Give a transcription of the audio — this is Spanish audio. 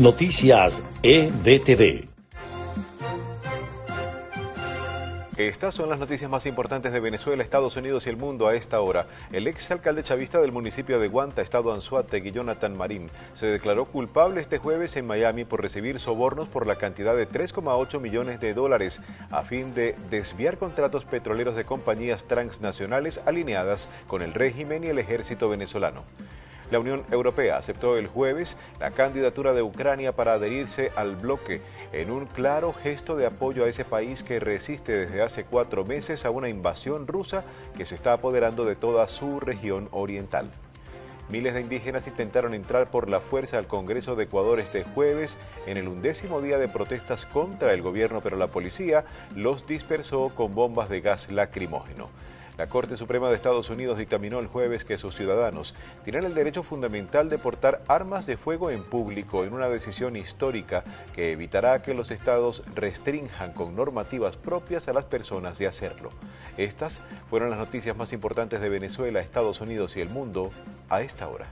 Noticias EDTV. Estas son las noticias más importantes de Venezuela, Estados Unidos y el mundo a esta hora. El ex alcalde chavista del municipio de Guanta, estado Anzuategui, Jonathan Marín, se declaró culpable este jueves en Miami por recibir sobornos por la cantidad de 3,8 millones de dólares a fin de desviar contratos petroleros de compañías transnacionales alineadas con el régimen y el ejército venezolano. La Unión Europea aceptó el jueves la candidatura de Ucrania para adherirse al bloque en un claro gesto de apoyo a ese país que resiste desde hace cuatro meses a una invasión rusa que se está apoderando de toda su región oriental. Miles de indígenas intentaron entrar por la fuerza al Congreso de Ecuador este jueves en el undécimo día de protestas contra el gobierno, pero la policía los dispersó con bombas de gas lacrimógeno. La Corte Suprema de Estados Unidos dictaminó el jueves que sus ciudadanos tienen el derecho fundamental de portar armas de fuego en público en una decisión histórica que evitará que los estados restrinjan con normativas propias a las personas de hacerlo. Estas fueron las noticias más importantes de Venezuela, Estados Unidos y el mundo a esta hora.